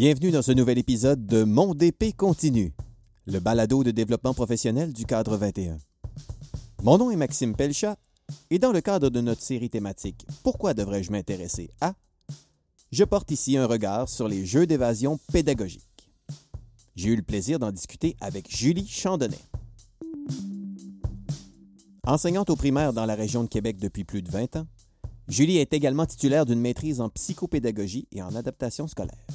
Bienvenue dans ce nouvel épisode de Mon DP continue, le balado de développement professionnel du cadre 21. Mon nom est Maxime Pelchat et dans le cadre de notre série thématique Pourquoi devrais-je m'intéresser à? je porte ici un regard sur les jeux d'évasion pédagogiques. J'ai eu le plaisir d'en discuter avec Julie Chandonnet. Enseignante au primaire dans la région de Québec depuis plus de 20 ans, Julie est également titulaire d'une maîtrise en psychopédagogie et en adaptation scolaire.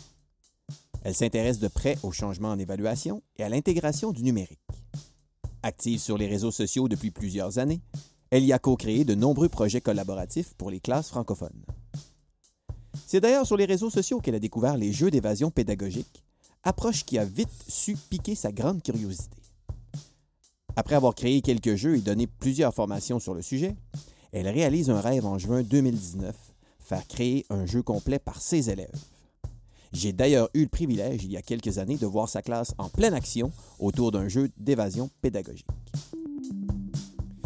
Elle s'intéresse de près au changement en évaluation et à l'intégration du numérique. Active sur les réseaux sociaux depuis plusieurs années, elle y a co-créé de nombreux projets collaboratifs pour les classes francophones. C'est d'ailleurs sur les réseaux sociaux qu'elle a découvert les jeux d'évasion pédagogique, approche qui a vite su piquer sa grande curiosité. Après avoir créé quelques jeux et donné plusieurs formations sur le sujet, elle réalise un rêve en juin 2019, faire créer un jeu complet par ses élèves. J'ai d'ailleurs eu le privilège, il y a quelques années, de voir sa classe en pleine action autour d'un jeu d'évasion pédagogique.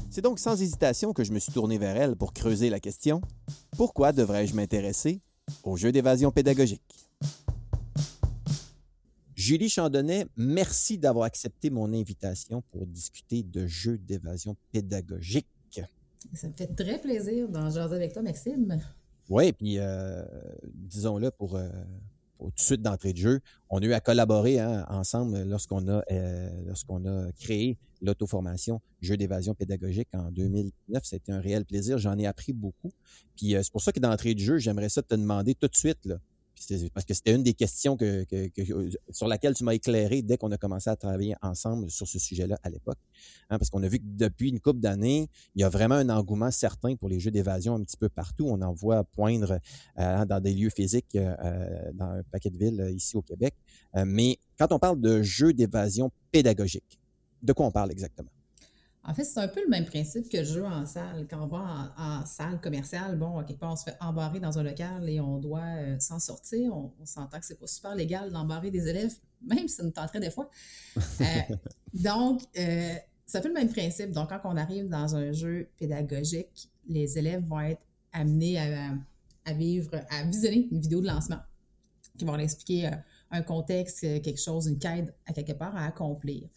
C'est donc sans hésitation que je me suis tourné vers elle pour creuser la question Pourquoi devrais-je m'intéresser au jeu d'évasion pédagogique? Julie Chandonnet, merci d'avoir accepté mon invitation pour discuter de jeux d'évasion pédagogique. Ça me fait très plaisir d'en jaser avec toi, Maxime. Oui, puis euh, disons-le pour, euh, tout de suite d'entrée de jeu, on a eu à collaborer hein, ensemble lorsqu'on a, euh, lorsqu'on a créé l'auto-formation Jeux d'évasion pédagogique en 2009. C'était un réel plaisir. J'en ai appris beaucoup. Puis c'est pour ça que d'entrée de jeu, j'aimerais ça te demander tout de suite, parce que c'était une des questions que, sur laquelle tu m'as éclairé dès qu'on a commencé à travailler ensemble sur ce sujet-là à l'époque. Hein, parce qu'on a vu que depuis une couple d'années, il y a vraiment un engouement certain pour les jeux d'évasion un petit peu partout. On en voit poindre euh, dans des lieux physiques euh, euh, dans un paquet de villes ici au Québec. mais quand on parle de jeux d'évasion pédagogique, de quoi on parle exactement? En fait, c'est un peu le même principe que le jeu en salle. Quand on va en, salle commerciale, bon, quelque part, on se fait embarrer dans un local et on doit euh, s'en sortir. On, s'entend que c'est pas super légal d'embarrer des élèves, même si ça nous tenterait des fois. Euh, donc, euh, ça fait le même principe. Donc, quand on arrive dans un jeu pédagogique, les élèves vont être amenés à, vivre, à visionner une vidéo de lancement qui va leur expliquer un contexte, quelque chose, une quête à quelque part à accomplir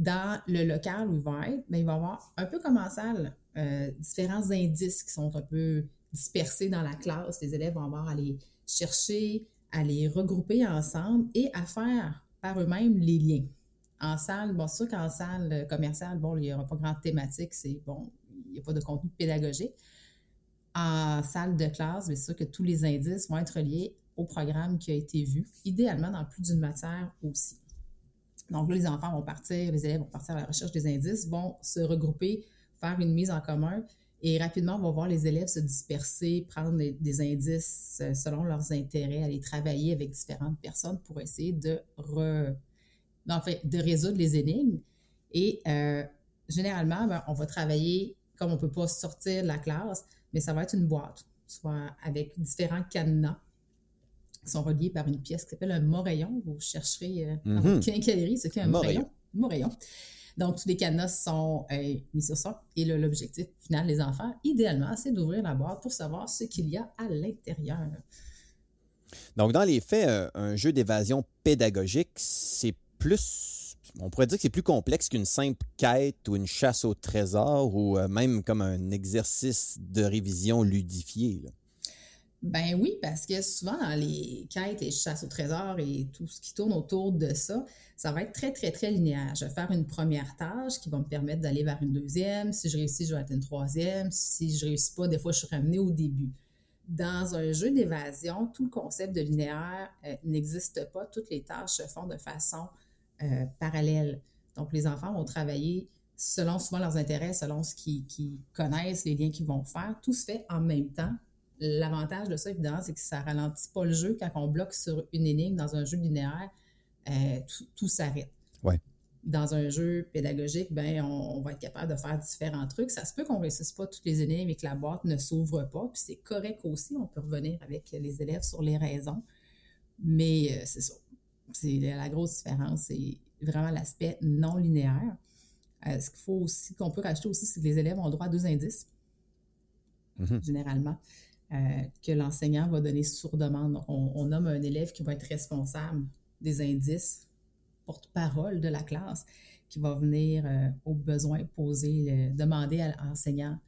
dans le local où il va être, ben, il va y avoir un peu comme en salle, euh, différents indices qui sont un peu dispersés dans la classe. Les élèves vont avoir à les chercher, à les regrouper ensemble et à faire par eux-mêmes les liens. En salle, bon, c'est sûr qu'en salle commerciale, bon, il n'y aura pas grande thématique, c'est bon, il n'y a pas de contenu pédagogique. En salle de classe, c'est sûr que tous les indices vont être liés au programme qui a été vu, idéalement dans plus d'une matière aussi. Donc là, les enfants vont partir, les élèves vont partir à la recherche des indices, vont se regrouper, faire une mise en commun et rapidement, on va voir les élèves se disperser, prendre des, indices euh, selon leurs intérêts, aller travailler avec différentes personnes pour essayer de, résoudre les énigmes. Et euh, généralement, ben, on va travailler, comme on ne peut pas sortir de la classe, mais ça va être une boîte, soit avec différents cadenas sont reliés par une pièce qui s'appelle un morayon. Vous chercherez euh, mm -hmm. quincaillerie, ce qu'est un morayon. morayon. Donc, tous les cadenas sont euh, mis sur ça. Et l'objectif final des enfants, idéalement, c'est d'ouvrir la boîte pour savoir ce qu'il y a à l'intérieur. Donc, dans les faits, euh, un jeu d'évasion pédagogique, c'est plus, on pourrait dire que c'est plus complexe qu'une simple quête ou une chasse au trésor ou même comme un exercice de révision ludifié. Ben oui, parce que souvent dans les quêtes et chasses au trésor et tout ce qui tourne autour de ça, ça va être très, très, très linéaire. Je vais faire une première tâche qui va me permettre d'aller vers une deuxième. Si je réussis, je vais atteindre une troisième. Si je réussis pas, des fois, je suis ramenée au début. Dans un jeu d'évasion, tout le concept de linéaire euh, n'existe pas. Toutes les tâches se font de façon euh, parallèle. Donc, les enfants vont travailler selon souvent leurs intérêts, selon ce qu'ils connaissent, les liens qu'ils vont faire. Tout se fait en même temps L'avantage de ça, évidemment, c'est que ça ralentit pas le jeu. Quand on bloque sur une énigme dans un jeu linéaire, euh, tout, s'arrête. Ouais. Dans un jeu pédagogique, ben, on, va être capable de faire différents trucs. Ça se peut qu'on ne réussisse pas toutes les énigmes et que la boîte ne s'ouvre pas. Puis c'est correct aussi. On peut revenir avec les élèves sur les raisons. Mais euh, c'est ça. C'est la grosse différence. C'est vraiment l'aspect non linéaire. Euh, ce qu'il faut aussi, qu'on peut rajouter aussi, c'est que les élèves ont droit à deux indices, mm-hmm. généralement. Que l'enseignant va donner sur demande. On, nomme un élève qui va être responsable des indices, porte-parole de la classe, qui va venir au besoin poser, demander à l'enseignant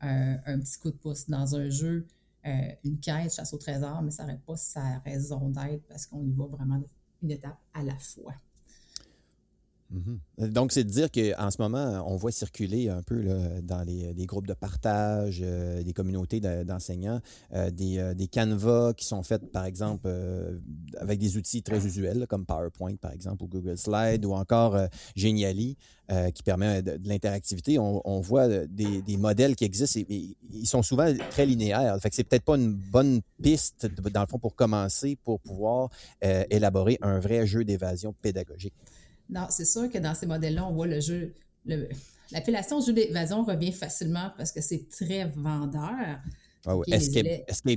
un petit coup de pouce dans un jeu, une quête, chasse au trésor, mais ça n'arrête pas sa raison d'être parce qu'on y va vraiment une étape à la fois. Mhm. Donc, c'est de dire qu'en ce moment, on voit circuler un peu dans les, groupes de partage, euh, des communautés d'enseignants, euh, des, euh, qui sont faits, par exemple, avec des outils très usuels, comme PowerPoint, par exemple, ou Google Slide, ou encore Geniali, qui permet de, l'interactivité. On, voit des, des, modèles qui existent et, ils sont souvent très linéaires. Fait que c'est peut-être pas une bonne piste, dans le fond, pour commencer, pour pouvoir élaborer un vrai jeu d'évasion pédagogique c'est sûr que dans ces modèles-là, on voit le jeu. L'appellation jeu d'évasion revient facilement parce que c'est très vendeur. Ah escape,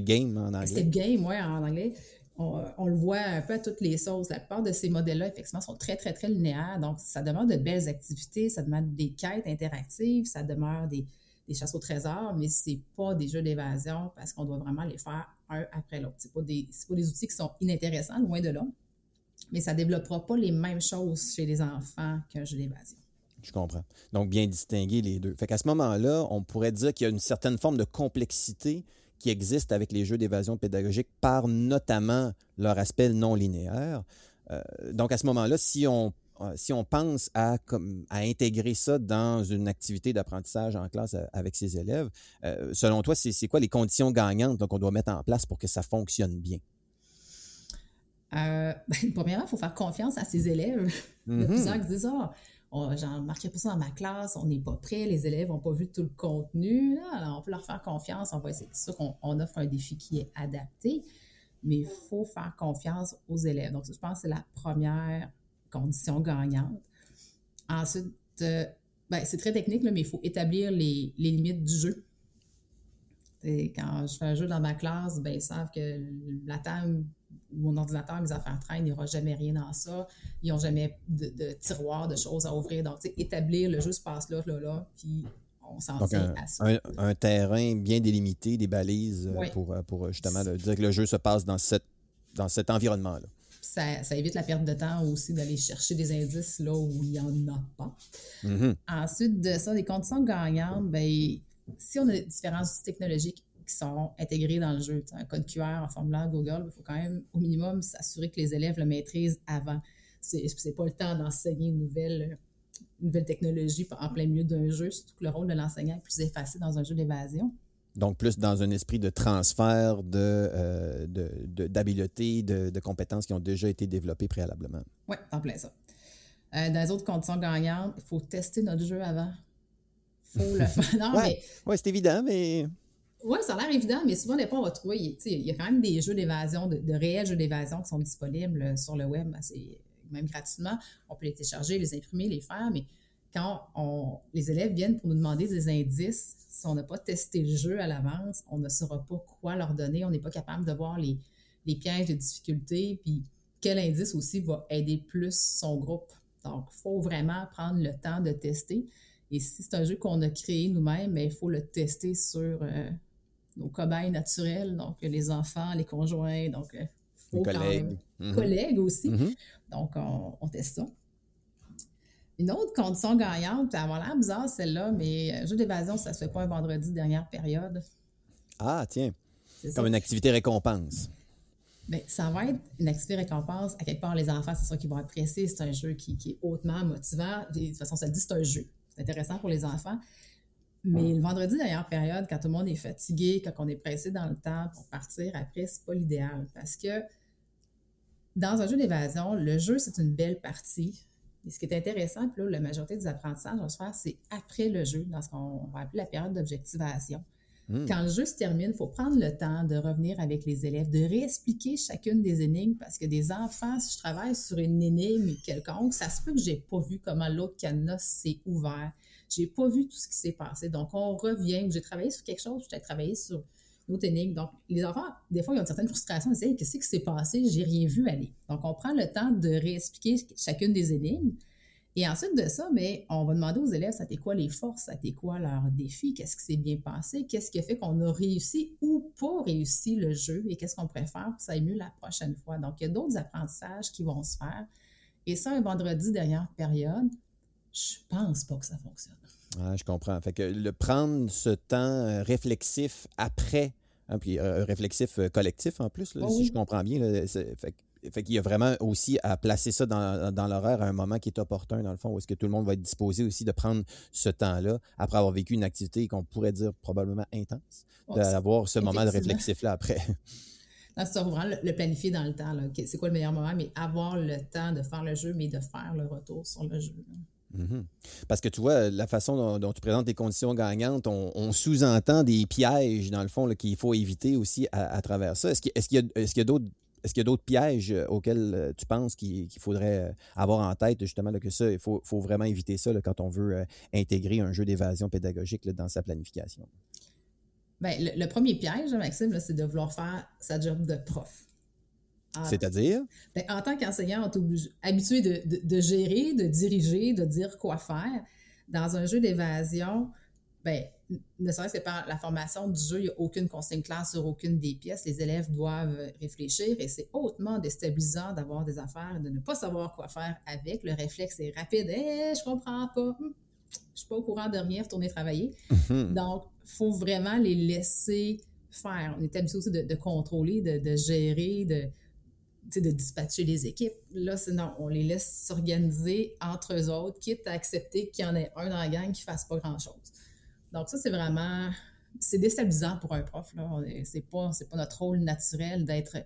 game en anglais. Escape game, oui, en anglais. On, le voit un peu à toutes les sauces. La plupart de ces modèles-là, effectivement, sont très, très, très linéaires. Donc, ça demande de belles activités, ça demande des quêtes interactives, ça demeure des, des chasses au trésor, mais ce n'est pas des jeux d'évasion parce qu'on doit vraiment les faire un après l'autre. Ce pas, des, pas des outils qui sont inintéressants, loin de là mais ça ne développera pas les mêmes choses chez les enfants qu'un jeu d'évasion. Je comprends. Donc, bien distinguer les deux. Fait qu'à ce moment-là, on pourrait dire qu'il y a une certaine forme de complexité qui existe avec les jeux d'évasion pédagogique par notamment leur aspect non linéaire. Euh, donc, à ce moment-là, si on, euh, si on pense à, comme, à intégrer ça dans une activité d'apprentissage en classe euh, avec ses élèves, selon toi, c'est quoi les conditions gagnantes qu'on doit mettre en place pour que ça fonctionne bien? Euh, ben, premièrement, il faut faire confiance à ses élèves. Il y a mm-hmm. plusieurs qui disent Ah, oh, j'en marquais pas ça dans ma classe, on n'est pas prêt, les élèves n'ont pas vu tout le contenu. on peut leur faire confiance. On va C'est sûr qu'on offre un défi qui est adapté, mais il faut faire confiance aux élèves. Donc, je pense que c'est la première condition gagnante. Ensuite, euh, ben, c'est très technique, mais il faut établir les, les limites du jeu. Et quand je fais un jeu dans ma classe, ben, ils savent que la table mon ordinateur, mes affaires traînent, il n'y aura jamais rien dans ça. Ils n'ont jamais de, tiroir, de choses à ouvrir. Donc, établir le jeu se passe là, là, là, puis on s'en tient à ça. Un, terrain bien délimité, des balises euh, pour, euh, pour justement dire que le jeu se passe dans, cette, dans cet environnement-là. Ça, ça, évite la perte de temps aussi d'aller chercher des indices là où il n'y en a pas. Mm-hmm. Ensuite de ça, des conditions gagnantes, ben, si on a différents outils technologiques qui sont intégrés dans le jeu. un code QR en formulaire Google, il faut quand même au minimum s'assurer que les élèves le maîtrisent avant. C'est n'est pas le temps d'enseigner une nouvelle, nouvelle technologie en plein milieu d'un jeu, surtout que le rôle de l'enseignant est plus effacé dans un jeu d'évasion. Donc, plus dans un esprit de transfert de, euh, d'habiletés, de, de, compétences qui ont déjà été développées préalablement. Oui, en plein ça. Euh, dans les autres conditions gagnantes, il faut tester notre jeu avant. Il faut le faire. Non, ouais, mais... c'est évident, mais oui, ça a l'air évident, mais souvent, des fois, on va trouver, il y a quand même des jeux d'évasion, de, réels jeux d'évasion qui sont disponibles euh, sur le web, même gratuitement. On peut les télécharger, les imprimer, les faire, mais quand on, les élèves viennent pour nous demander des indices, si on n'a pas testé le jeu à l'avance, on ne saura pas quoi leur donner, on n'est pas capable de voir les, pièges de difficulté, puis quel indice aussi va aider plus son groupe. Donc, il faut vraiment prendre le temps de tester. Et si c'est un jeu qu'on a créé nous-mêmes, ben, il faut le tester sur, euh, nos cobayes naturels, donc les enfants, les conjoints, donc euh, faut collègues. Mhm. collègues aussi. Mhm. Donc, on, teste ça. Une autre condition gagnante, ça va l'air bizarre celle-là, mais euh, jeu d'évasion, ça ne se fait pas un vendredi dernière période. Ah, tiens. Comme une activité récompense. Bien, ça va être une activité récompense. À quelque part, les enfants, c'est sûr qu'ils vont apprécier. C'est un jeu qui, qui, est hautement motivant. De toute façon, ça dit c'est un jeu. C'est intéressant pour les enfants. Mais le vendredi, dernière période, quand tout le monde est fatigué, quand on est pressé dans le temps pour partir, après, c'est pas l'idéal. Parce que dans un jeu d'évasion, le jeu, c'est une belle partie. Et ce qui est intéressant, puis là, la majorité des apprentissages vont se faire, c'est après le jeu, dans ce qu'on va appeler la période d'objectivation. Hmm. Quand le jeu se termine, il faut prendre le temps de revenir avec les élèves, de réexpliquer chacune des énigmes, parce que des enfants, si je travaille sur une énigme quelconque, ça se peut que j'ai pas vu comment l'autre cadenas s'est ouvert j'ai pas vu tout ce qui s'est passé. Donc, on revient, j'ai travaillé sur quelque chose, j'ai travaillé sur une autre énigme. Donc, les enfants, des fois, ils ont une certaine frustration. Ils disent, qu'est-ce qui s'est passé? J'ai rien vu aller. Donc, on prend le temps de réexpliquer chacune des énigmes. Et ensuite de ça, mais on va demander aux élèves, ça t'est quoi les forces, ça t'est quoi leurs défis, qu'est-ce qui s'est bien passé, qu'est-ce qui a fait qu'on a réussi ou pas réussi le jeu et qu'est-ce qu'on préfère pour que ça mieux la prochaine fois. Donc, il y a d'autres apprentissages qui vont se faire. Et ça, un vendredi dernière période, je pense pas que ça fonctionne. Ah, je comprends. Fait que le prendre ce temps euh, réflexif après, hein, puis euh, réflexif euh, collectif en plus, Oh si je comprends bien, là, fait, fait qu'il y a vraiment aussi à placer ça dans, dans l'horaire à un moment qui est opportun, dans le fond, où est-ce que tout le monde va être disposé aussi de prendre ce temps-là, après avoir vécu une activité qu'on pourrait dire probablement intense, Oh, d'avoir ce moment de réflexif-là après. Non, c'est vraiment le, le planifier dans le temps. C'est quoi le meilleur moment, mais avoir le temps de faire le jeu, mais de faire le retour sur le jeu. là. Mhm. Parce que tu vois, la façon dont, tu présentes les conditions gagnantes, on, sous-entend des pièges, dans le fond, qu'il faut éviter aussi à, travers ça. Est-ce qu'il y a, d'autres. Pièges euh, auxquels euh, tu penses qu'il faudrait euh, avoir en tête, justement, que ça, il faut, vraiment éviter ça quand on veut intégrer un jeu d'évasion pédagogique dans sa planification? Ben, le, le premier piège, Maxime, c'est de vouloir faire sa job de prof. En, C'est-à-dire? ben, en tant qu'enseignant, on est habitué de, de- de gérer, de diriger, de dire quoi faire. Dans un jeu d'évasion, ben, ne serait-ce que par la formation du jeu, il n'y a aucune consigne claire sur aucune des pièces. Les élèves doivent réfléchir et c'est hautement déstabilisant d'avoir des affaires et de ne pas savoir quoi faire avec. Le réflexe est rapide. Hé, je comprends pas. Hum, Je suis pas au courant de rien, retourner travailler. Mhm. Donc, il faut vraiment les laisser faire. On est habitué aussi de, de contrôler, de, de gérer, de, de dispatcher les équipes. Là, c'est non, on les laisse s'organiser entre eux autres, quitte à accepter qu'il y en ait un dans la gang qui ne fasse pas grand-chose. Donc, ça, c'est vraiment. C'est déstabilisant pour un prof. Là. On est- C'est pas, pas notre rôle naturel d'être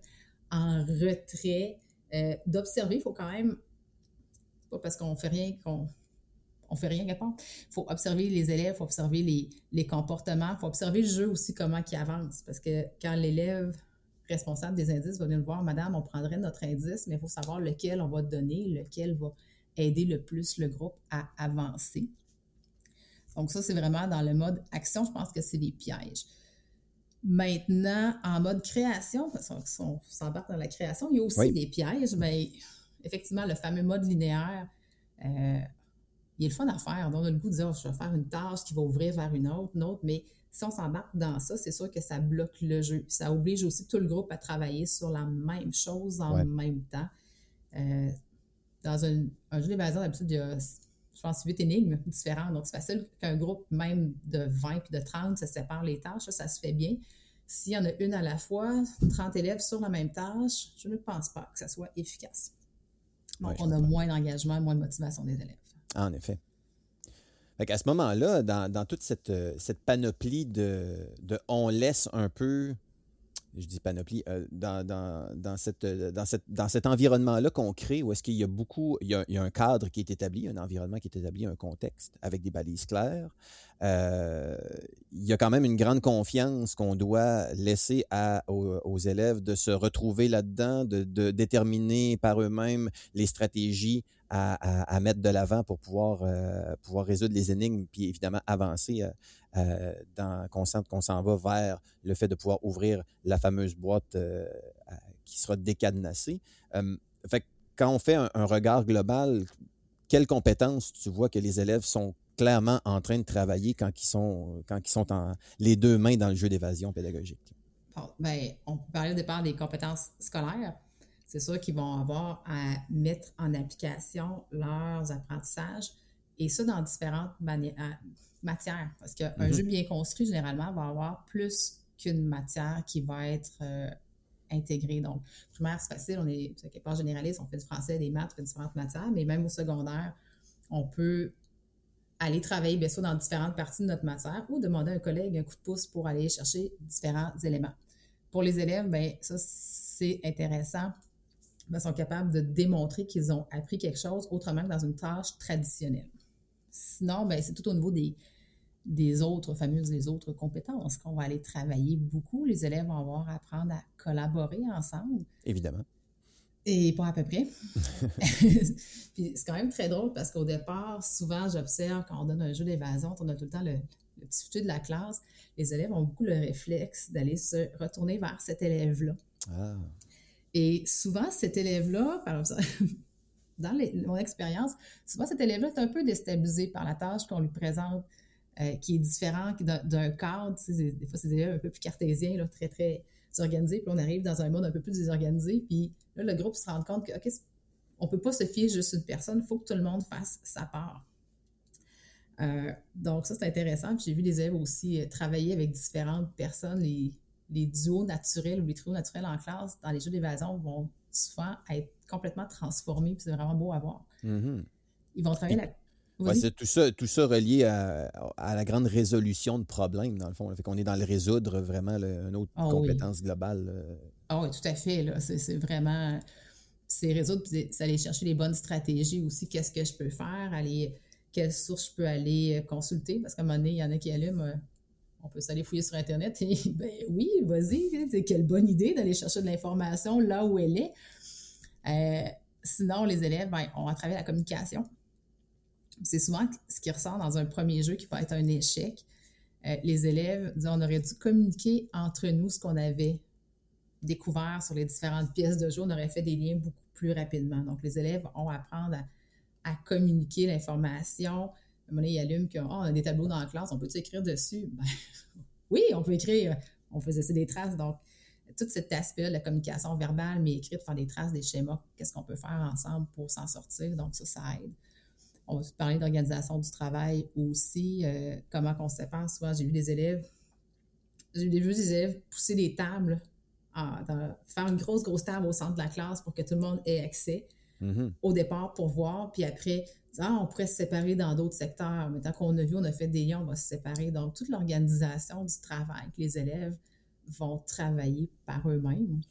en retrait, euh, d'observer. Il faut quand même. Pas parce qu'on fait rien qu'on on fait rien part. Il faut observer les élèves, il faut observer les, les comportements, il faut observer le jeu aussi, comment il avance. Parce que quand l'élève responsable des indices va venir le voir, Madame, on prendrait notre indice, mais il faut savoir lequel on va donner, lequel va aider le plus le groupe à avancer. Donc ça, c'est vraiment dans le mode action, je pense que c'est des pièges. Maintenant, en mode création, parce qu'on s'embarque dans la création, il y a aussi Oui. des pièges, mais effectivement, le fameux mode linéaire, euh, il est le fun à faire. Donc, on a le goût de dire, je vais faire une tâche qui va ouvrir vers une autre, une autre, mais si on s'embarque dans ça, c'est sûr que ça bloque le jeu. Ça oblige aussi tout le groupe à travailler sur la même chose en Ouais. même temps. Euh, dans un, un jeu d'évasion, d'habitude, il y a, je pense, huit énigmes différentes. Donc, c'est facile qu'un groupe, même de 20 puis de 30, se sépare les tâches. Ça, ça se fait bien. S'il y en a une à la fois, 30 élèves sur la même tâche, je ne pense pas que ça soit efficace. Donc, Ouais, on a moins d'engagement, moins de motivation des élèves. En effet. À ce moment-là, dans, toute cette, euh, cette panoplie de, on laisse un peu, je dis panoplie, euh, dans, cette, euh, dans, cette, dans cet environnement-là qu'on crée, où est-ce qu'il y a beaucoup, il y a, un cadre qui est établi, un environnement qui est établi, un contexte avec des balises claires, il y a quand même une grande confiance qu'on doit laisser aux, élèves de se retrouver là-dedans, de, déterminer par eux-mêmes les stratégies à, mettre de l'avant pour pouvoir, euh, pouvoir résoudre les énigmes, puis évidemment avancer euh, euh, dans, qu'on s'en va vers le fait de pouvoir ouvrir la fameuse boîte euh, qui sera décadenassée. Euh, fait quand on fait un regard global, quelles compétences tu vois que les élèves sont clairement en train de travailler quand ils sont, quand ils sont en, les deux mains dans le jeu d'évasion pédagogique? Bon, ben, on peut parler au départ des compétences scolaires. C'est sûr qu'ils vont avoir à mettre en application leurs apprentissages et ça dans différentes à- matières. Parce qu'un Mhm. jeu bien construit, généralement, va avoir plus qu'une matière qui va être euh, intégrée. Donc, primaire, c'est facile, on est quelque part généraliste, on fait du français, des maths, on fait différentes matières, mais même au secondaire, on peut aller travailler, bien dans différentes parties de notre matière ou demander à un collègue un coup de pouce pour aller chercher différents éléments. Pour les élèves, bien, ça, c'est intéressant. Ils sont capables de démontrer qu'ils ont appris quelque chose autrement que dans une tâche traditionnelle. Sinon, ben, c'est tout au niveau des, des autres fameuses, des autres compétences qu'on va aller travailler beaucoup. Les élèves vont avoir à apprendre à collaborer ensemble. Évidemment. Et pas à peu près. Puis c'est quand même très drôle parce qu'au départ, souvent, j'observe quand on donne un jeu d'évasion, on a tout le temps le, le petit futur de la classe. Les élèves ont beaucoup le réflexe d'aller se retourner vers cet élève-là. Ah, Et souvent, cet élève-là, par exemple, dans mon expérience, souvent cet élève-là est un peu déstabilisé par la tâche qu'on lui présente, euh, qui est différent d'un cadre. des fois, c'est des élèves un peu plus cartésiens, là, très, très organisés, puis on arrive dans un monde un peu plus désorganisé, puis là, le groupe se rend compte que, OK, on peut pas se fier juste une personne, il faut que tout le monde fasse sa part. Euh, donc, ça, c'est intéressant. J'ai vu des élèves aussi euh, travailler avec différentes personnes. Les, les, duos naturels ou les trios naturels en classe dans les jeux d'évasion vont souvent être complètement transformés, puis c'est vraiment beau à voir. Mm-hmm. Ils vont travailler la... c'est tout ça, tout ça relié à, la grande résolution de problèmes, dans le fond. Fait qu'on est dans le résoudre vraiment une autre ah compétence globale. Ah oui, tout à fait. C'est vraiment c'est résoudre, c'est aller chercher les bonnes stratégies aussi. Qu'est-ce que je peux faire? Aller, quelles sources je peux aller euh, consulter? Parce qu'à un moment donné, il y en a qui allument, euh, on peut s'aller fouiller sur Internet et ben oui, vas-y, quelle bonne idée d'aller chercher de l'information là où elle est. Euh, sinon, les élèves ben, ont à travers la communication. C'est souvent ce qui ressort dans un premier jeu qui va être un échec. les élèves disent on aurait dû communiquer entre nous ce qu'on avait découvert sur les différentes pièces de jeu, on aurait fait des liens beaucoup plus rapidement. Donc, les élèves ont à apprendre à, communiquer l'information. À un moment donné, ils allument qu'on oh, a des tableaux dans la classe, on peut-tu écrire dessus? Ben, oui, on peut écrire. On faisait ça des traces. Donc, tout cet aspect de la communication verbale, mais écrite, faire des traces, des schémas, qu'est-ce qu'on peut faire ensemble pour s'en sortir. Donc, ça, ça aide. On va parler d'organisation du travail aussi, euh, comment on se sépare. Souvent, j'ai vu des élèves, j'ai vu des élèves pousser des tables faire une grosse, grosse table au centre de la classe pour que tout le monde ait accès mm-hmm. au départ pour voir, puis après, ah, on pourrait se séparer dans d'autres secteurs. Mais tant qu'on a vu, on a fait des liens, on va se séparer. Donc, toute l'organisation du travail que les élèves vont travailler par eux-mêmes.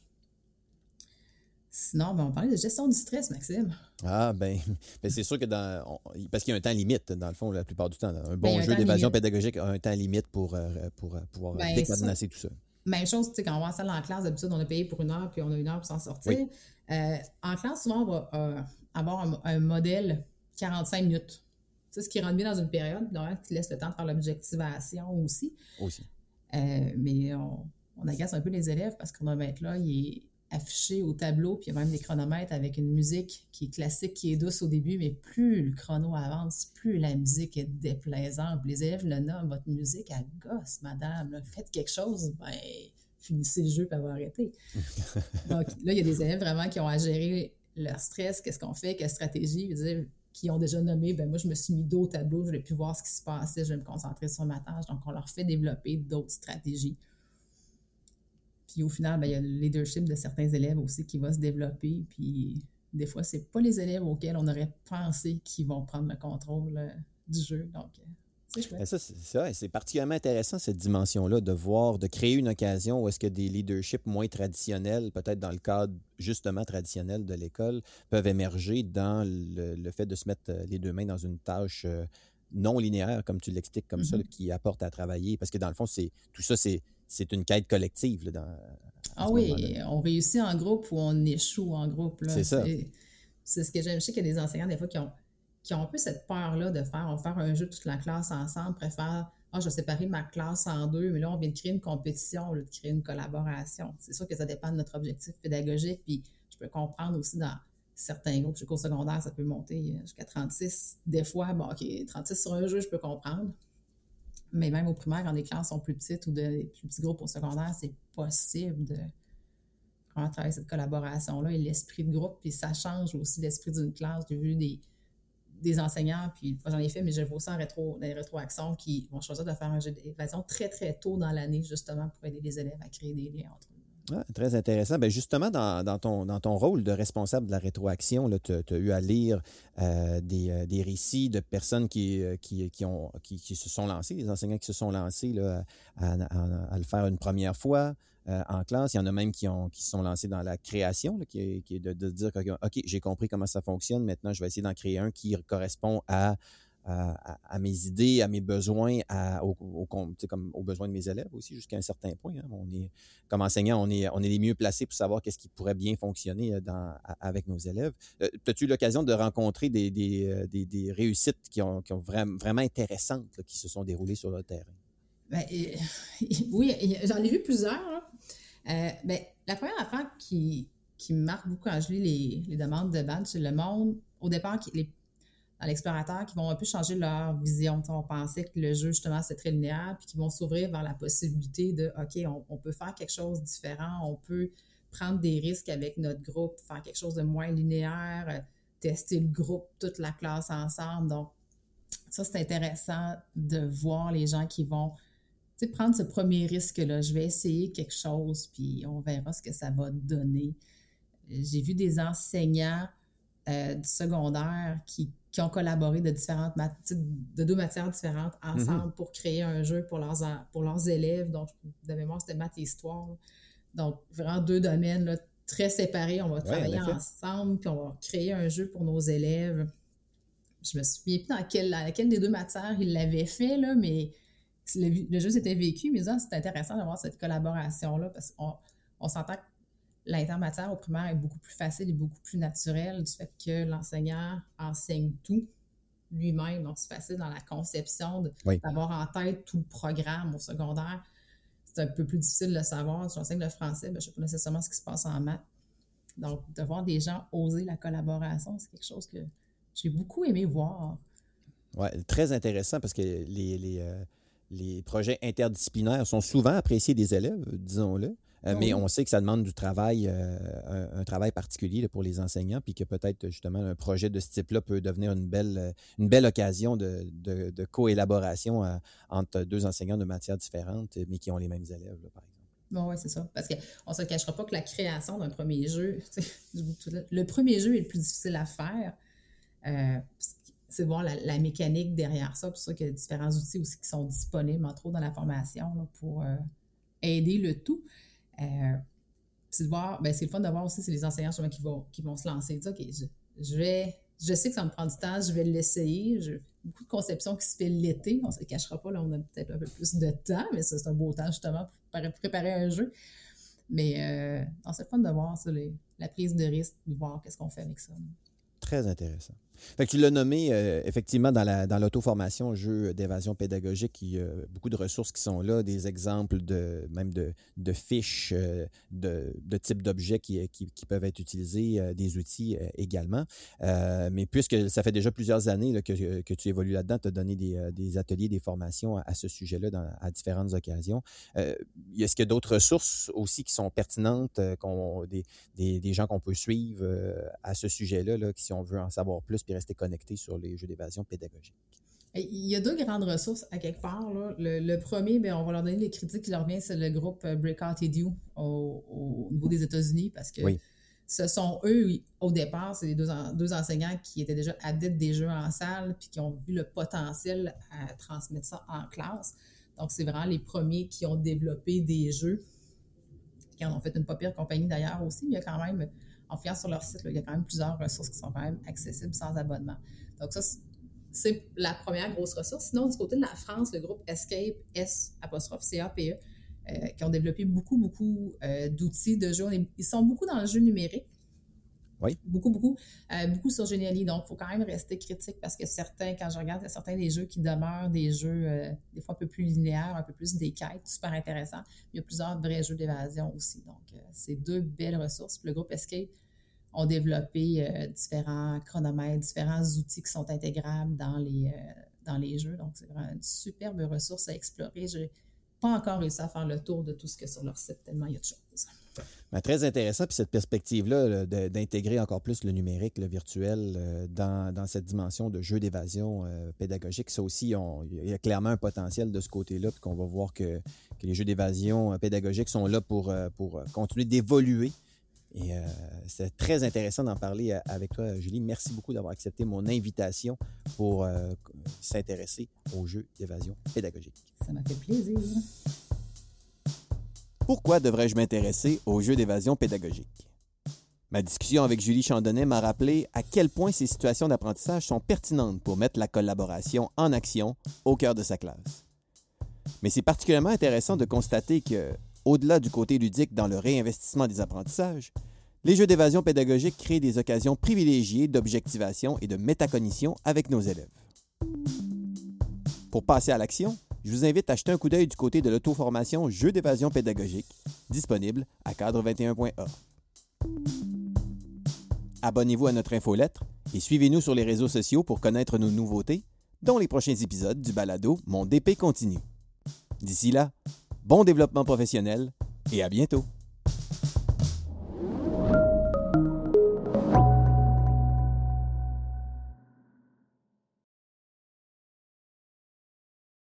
Sinon, ben, on parlait de gestion du stress, Maxime. Ah, ben, ben c'est sûr que dans. parce qu'il y a un temps limite, dans le fond, la plupart du temps. Un bon ben, jeu d'évasion pédagogique a un temps limite pour, euh, pour, euh, pouvoir ben, décadenasser tout ça. Même chose, tu sais, quand on va en salle en classe, d'habitude, on a payé pour une heure, puis on a une heure pour s'en sortir. Euh, en classe, souvent, on va euh, avoir un, modèle 45 minutes. Sais, ce qui rentre bien dans une période, donc, qui laisse le temps de faire l'objectivation aussi. Aussi. Euh, mais on, on, agace un peu les élèves parce qu'on va mettre là, il est affiché au tableau, puis il y a même des chronomètres avec une musique qui est classique, qui est douce au début, mais plus le chrono avance, plus la musique est déplaisante. Les élèves le nomment, votre musique, à gosse, madame, faites quelque chose, ben, finissez le jeu, puis va arrêter. Donc là, il y a des élèves vraiment qui ont à gérer leur stress, qu'est-ce qu'on fait, quelle stratégie, qui ont déjà nommé, ben moi, je me suis mis dos au tableau, je vais plus voir ce qui se passait, je vais me concentrer sur ma tâche. Donc, on leur fait développer d'autres stratégies. Puis au final, ben, il y a le leadership de certains élèves aussi qui va se développer. Puis des fois, ce pas les élèves auxquels on aurait pensé qu'ils vont prendre le contrôle euh, du jeu. Donc, euh, c'est chouette. Ça, c'est particulièrement intéressant, cette dimension-là, de voir, de créer une occasion où est-ce que des leaderships moins traditionnels, peut-être dans le cadre justement traditionnel de l'école, peuvent émerger dans le, fait de se mettre euh, les deux mains dans une tâche non linéaire, comme tu l'expliques comme ça, mm-hmm. qui apporte à travailler. Parce que dans le fond, c'est tout ça, c'est c'est une quête collective. dans, ah oui, on réussit en groupe ou on échoue en groupe. C'est ça. C'est ce que j'aime. Je sais qu'il y a des enseignants, des fois, qui ont, qui ont un peu cette peur-là de faire, on faire un jeu toute la classe ensemble, préfère, ah, je vais séparer ma classe en deux, mais là, on vient de créer une compétition, de créer une collaboration. C'est sûr que ça dépend de notre objectif pédagogique, puis je peux comprendre aussi dans certains groupes, au secondaire, ça peut monter jusqu'à 36. Des fois, bon, OK, 36 sur un jeu, je peux comprendre. Mais même au primaire, quand les classes sont plus petites ou de plus petits groupes au secondaire, c'est possible de vraiment travailler cette collaboration-là et l'esprit de groupe. Puis ça change aussi l'esprit d'une classe. J'ai vu des, des enseignants, puis j'en ai fait, mais je vois aussi en rétro, dans rétroactions qui vont choisir de faire un jeu d'évasion très, très tôt dans l'année, justement, pour aider les élèves à créer des liens entre eux très intéressant. Ben justement, dans, ton, rôle de responsable de la rétroaction, tu as, eu à lire euh, euh, des, récits de personnes qui, euh, qui, se sont lancées, des enseignants qui se sont lancés à, le faire une première fois en classe. Il y en a même qui, qui se sont lancés dans la création, qui, est, de dire OK, j'ai compris comment ça fonctionne, maintenant je vais essayer d'en créer un qui correspond à à, mes idées, à mes besoins, au, comme aux besoins de mes élèves aussi, jusqu'à un certain point. Hein. On est, comme enseignant, on est, les mieux placés pour savoir qu'est-ce qui pourrait bien fonctionner euh, avec nos élèves. Euh, as-tu eu l'occasion de rencontrer des, euh, réussites qui ont, vraiment, intéressantes qui se sont déroulées sur le terrain? Ben, oui, j'en ai vu plusieurs. ben, la première affaire qui, qui me marque beaucoup quand je lis les, demandes de badge, c'est le monde au départ, les, dans l'explorateur, qui vont un peu changer leur vision. on pensait que le jeu, justement, c'est très linéaire, puis qui vont s'ouvrir vers la possibilité de, OK, on, peut faire quelque chose de différent, on peut prendre des risques avec notre groupe, faire quelque chose de moins linéaire, tester le groupe, toute la classe ensemble. Donc, ça, c'est intéressant de voir les gens qui vont prendre ce premier risque-là. Je vais essayer quelque chose, puis on verra ce que ça va donner. J'ai vu des enseignants euh, du secondaire qui, ont collaboré de différentes de deux matières différentes mm-hmm. ensemble pour créer un jeu pour leurs, pour leurs élèves. Donc, de mémoire, c'était maths et histoire. Donc, vraiment deux domaines très séparés. On va travailler ensemble, puis on va créer un jeu pour nos élèves. Je me souviens plus dans quelle, laquelle des deux matières il l'avait fait, là, mais le, jeu s'était vécu. Mais c'est intéressant d'avoir cette collaboration-là parce qu'on on, s'entend que l'intermatière au primaire est beaucoup plus facile et beaucoup plus naturel du fait que l'enseignant enseigne tout lui-même. Donc, c'est facile dans la conception d'avoir en tête tout le programme au secondaire. C'est un peu plus difficile de le savoir. Si j'enseigne le français, ben, je ne sais pas nécessairement ce qui se passe en maths. Donc, de voir des gens oser la collaboration, c'est quelque chose que j'ai beaucoup aimé voir. Oui, très intéressant parce que les, les, euh, les projets interdisciplinaires sont souvent appréciés des élèves, disons-le. Euh, mais on sait que ça demande du travail, euh, un, travail particulier pour les enseignants, puis que peut-être justement un projet de ce type-là peut devenir une belle, euh, une belle occasion de, de, coélaboration entre deux enseignants de matières différentes, mais qui ont les mêmes élèves, par exemple. oui, c'est ça. Parce qu'on ne se cachera pas que la création d'un premier jeu, le premier jeu est le plus difficile à faire. c'est voir la, mécanique derrière ça. C'est pour ça qu'il y a différents outils aussi qui sont disponibles, entre autres dans la formation, pour aider le tout. Euh, c'est de voir, ben, c'est le fun de voir aussi, c'est les enseignants qui vont, qui vont se lancer. OK, je, vais, je sais que ça me prend du temps, je vais l'essayer. beaucoup de conceptions qui se fait l'été, on ne se cachera pas, là, on a peut-être un peu plus de temps, mais c'est un beau temps justement pour préparer, un jeu. Mais euh, c'est le fun de voir ça, la prise de risque, de voir qu'est-ce qu'on fait avec ça. Très intéressant. Fait tu l'as nommé euh, effectivement dans l'auto-formation, jeu d'évasion pédagogique, il y a beaucoup de ressources qui sont là, des exemples de même de, de fiches, euh, de, de types d'objets qui, qui, peuvent être utilisés, euh, des outils également. mais puisque ça fait déjà plusieurs années que, que, tu évolues là-dedans, tu as donné des, des, ateliers, des formations à, ce sujet-là à différentes occasions. Est-ce qu'il y a d'autres ressources aussi qui sont pertinentes, des, des, des, gens qu'on peut suivre à ce sujet-là, là, si on veut en savoir plus? Puis rester connecté sur les jeux d'évasion pédagogique. Il y a deux grandes ressources à quelque part. Le, premier, bien, on va leur donner les critiques qui leur viennent, c'est le groupe euh, Breakout Edu au, au niveau des États-Unis parce que ce sont eux, au départ, c'est deux, deux enseignants qui étaient déjà adeptes des jeux en salle puis qui ont vu le potentiel à transmettre ça en classe. Donc, c'est vraiment les premiers qui ont développé des jeux, qui en ont fait une pas pire compagnie d'ailleurs aussi, mais il y a quand même en fouillant sur leur site, il y a quand même plusieurs ressources qui sont quand même accessibles sans abonnement. Donc, ça, c'est la première grosse ressource. Sinon, du côté de la France, le groupe Escape, S apostrophe C-A-P-E, euh, qui ont développé beaucoup, beaucoup euh, d'outils de jeu. Ils sont beaucoup dans le jeu numérique. Beaucoup, beaucoup. Euh, beaucoup sur Geniali. Donc, il faut quand même rester critique parce que certains, quand je regarde, il y a certains des jeux qui demeurent des jeux des fois un peu plus linéaires, un peu plus des quêtes, super intéressants. Il y a plusieurs vrais jeux d'évasion aussi. Donc, c'est deux belles ressources. le groupe Escape ont développé différents chronomètres, différents outils qui sont intégrables dans les, dans les jeux. Donc, c'est vraiment une superbe ressource à explorer. Je n'ai pas encore réussi à faire le tour de tout ce que sur leur site, tellement il y a de choses. Très intéressant, puis cette perspective-là d'intégrer encore plus le numérique, le virtuel euh, dans, cette dimension de jeu d'évasion euh, pédagogique, ça aussi, il y a clairement un potentiel de ce côté-là, puis qu'on va voir que, les jeux d'évasion euh, pédagogique sont là pour, pour continuer d'évoluer. Et c'est très intéressant d'en parler avec toi, Julie. Merci beaucoup d'avoir accepté mon invitation pour s'intéresser aux jeux d'évasion pédagogique. Ça m'a fait plaisir. Pourquoi devrais-je m'intéresser aux jeux d'évasion pédagogique? Ma discussion avec Julie Chandonnet m'a rappelé à quel point ces situations d'apprentissage sont pertinentes pour mettre la collaboration en action au cœur de sa classe. Mais c'est particulièrement intéressant de constater que, au-delà du côté ludique dans le réinvestissement des apprentissages, les jeux d'évasion pédagogique créent des occasions privilégiées d'objectivation et de métacognition avec nos élèves. Pour passer à l'action, je vous invite à jeter un coup d'œil du côté de l'auto-formation Jeux d'évasion pédagogique, disponible à cadre21.a. abonnez-vous à notre infolettre et suivez-nous sur les réseaux sociaux pour connaître nos nouveautés, dont les prochains épisodes du balado Mon DP continue. D'ici là, bon développement professionnel et à bientôt.